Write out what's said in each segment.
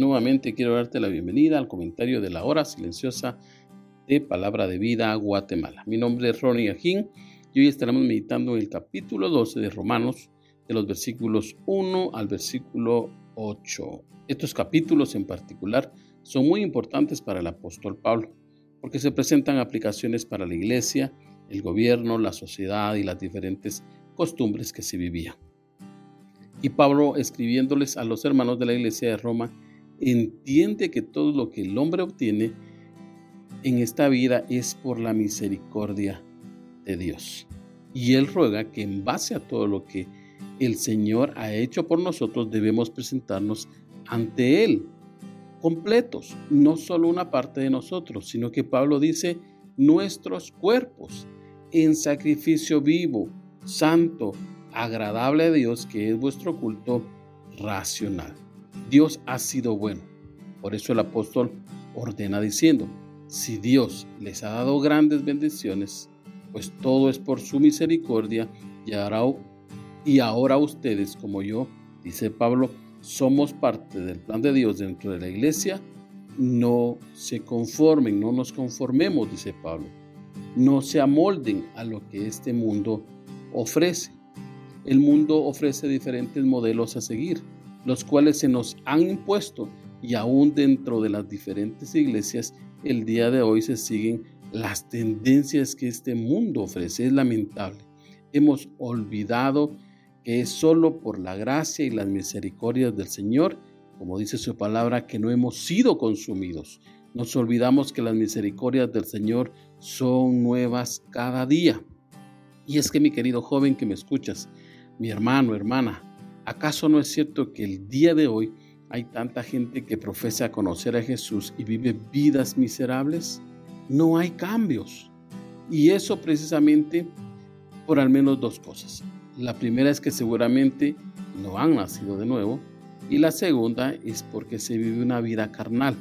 Nuevamente quiero darte la bienvenida al comentario de la hora silenciosa de Palabra de Vida Guatemala. Mi nombre es Ronnie Ajín y hoy estaremos meditando en el capítulo 12 de Romanos, de los versículos 1 al versículo 8. Estos capítulos en particular son muy importantes para el apóstol Pablo, porque se presentan aplicaciones para la iglesia, el gobierno, la sociedad y las diferentes costumbres que se vivían. Y Pablo, escribiéndoles a los hermanos de la iglesia de Roma, entiende que todo lo que el hombre obtiene en esta vida es por la misericordia de Dios. Y Él ruega que en base a todo lo que el Señor ha hecho por nosotros debemos presentarnos ante Él completos, no solo una parte de nosotros, sino que Pablo dice nuestros cuerpos en sacrificio vivo, santo, agradable a Dios, que es vuestro culto racional. Dios ha sido bueno. Por eso el apóstol ordena diciendo, si Dios les ha dado grandes bendiciones, pues todo es por su misericordia y ahora, ustedes como yo, dice Pablo, somos parte del plan de Dios dentro de la iglesia, no se conformen, no nos conformemos, dice Pablo, no se amolden a lo que este mundo ofrece. El mundo ofrece diferentes modelos a seguir los cuales se nos han impuesto y aún dentro de las diferentes iglesias el día de hoy se siguen las tendencias que este mundo ofrece. Es lamentable. Hemos olvidado que es solo por la gracia y las misericordias del Señor, como dice su palabra, que no hemos sido consumidos. Nos olvidamos que las misericordias del Señor son nuevas cada día. Y es que mi querido joven que me escuchas, mi hermano, hermana, ¿Acaso no es cierto que el día de hoy hay tanta gente que profesa conocer a Jesús y vive vidas miserables? No hay cambios. Y eso precisamente por al menos dos cosas. La primera es que seguramente no han nacido de nuevo y la segunda es porque se vive una vida carnal.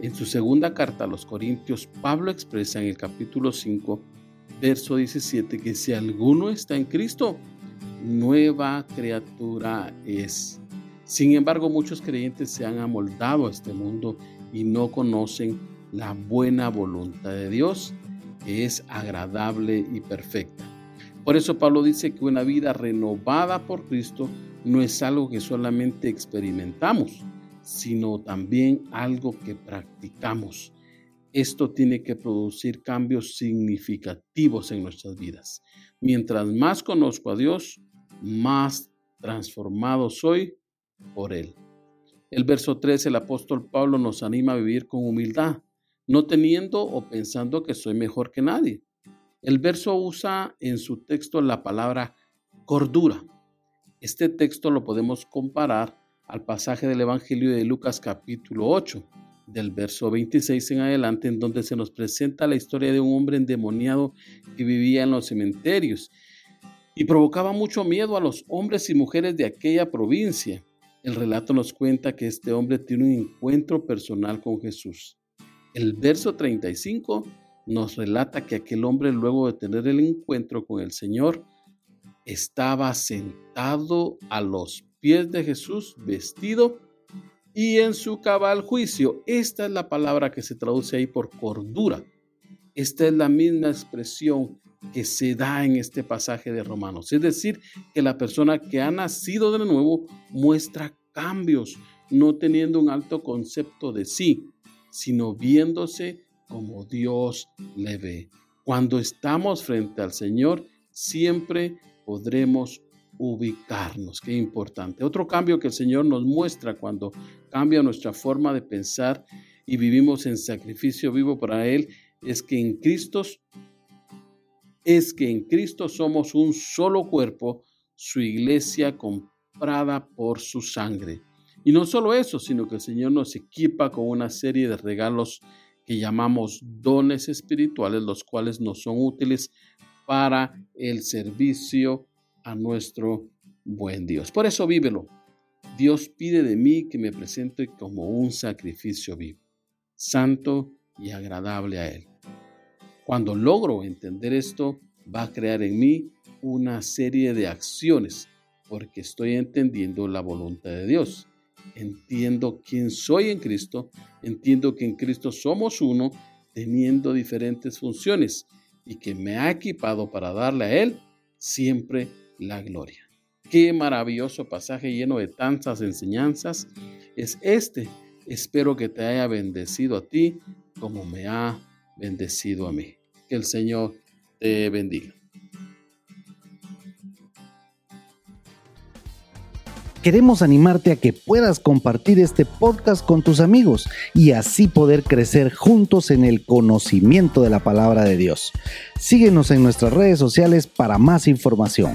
En su segunda carta a los Corintios, Pablo expresa en el capítulo 5, verso 17, que si alguno está en Cristo, nueva criatura es. Sin embargo, muchos creyentes se han amoldado a este mundo y no conocen la buena voluntad de Dios, que es agradable y perfecta. Por eso Pablo dice que una vida renovada por Cristo no es algo que solamente experimentamos, sino también algo que practicamos. Esto tiene que producir cambios significativos en nuestras vidas. Mientras más conozco a Dios, más transformado soy por Él. El verso 3, el apóstol Pablo nos anima a vivir con humildad, no teniendo o pensando que soy mejor que nadie. El verso usa en su texto la palabra cordura. Este texto lo podemos comparar al pasaje del Evangelio de Lucas capítulo 8, del verso 26 en adelante, en donde se nos presenta la historia de un hombre endemoniado que vivía en los cementerios y provocaba mucho miedo a los hombres y mujeres de aquella provincia. El relato nos cuenta que este hombre tiene un encuentro personal con Jesús. El verso 35 nos relata que aquel hombre luego de tener el encuentro con el Señor estaba sentado a los pies de Jesús vestido y en su cabal juicio. Esta es la palabra que se traduce ahí por cordura. Esta es la misma expresión que se da en este pasaje de Romanos. Es decir, que la persona que ha nacido de nuevo muestra cambios, no teniendo un alto concepto de sí, sino viéndose como Dios le ve. Cuando estamos frente al Señor, siempre podremos ubicarnos. Qué importante. Otro cambio que el Señor nos muestra cuando cambia nuestra forma de pensar y vivimos en sacrificio vivo para Él es que en Cristo es que en Cristo somos un solo cuerpo, su iglesia comprada por su sangre. Y no solo eso, sino que el Señor nos equipa con una serie de regalos que llamamos dones espirituales, los cuales nos son útiles para el servicio a nuestro buen Dios. Por eso vívelo. Dios pide de mí que me presente como un sacrificio vivo, santo y agradable a Él. Cuando logro entender esto, va a crear en mí una serie de acciones, porque estoy entendiendo la voluntad de Dios. Entiendo quién soy en Cristo, entiendo que en Cristo somos uno, teniendo diferentes funciones y que me ha equipado para darle a Él siempre la gloria. Qué maravilloso pasaje lleno de tantas enseñanzas es este. Espero que te haya bendecido a ti como me ha bendecido a mí. Que el Señor te bendiga. Queremos animarte a que puedas compartir este podcast con tus amigos y así poder crecer juntos en el conocimiento de la palabra de Dios. Síguenos en nuestras redes sociales para más información.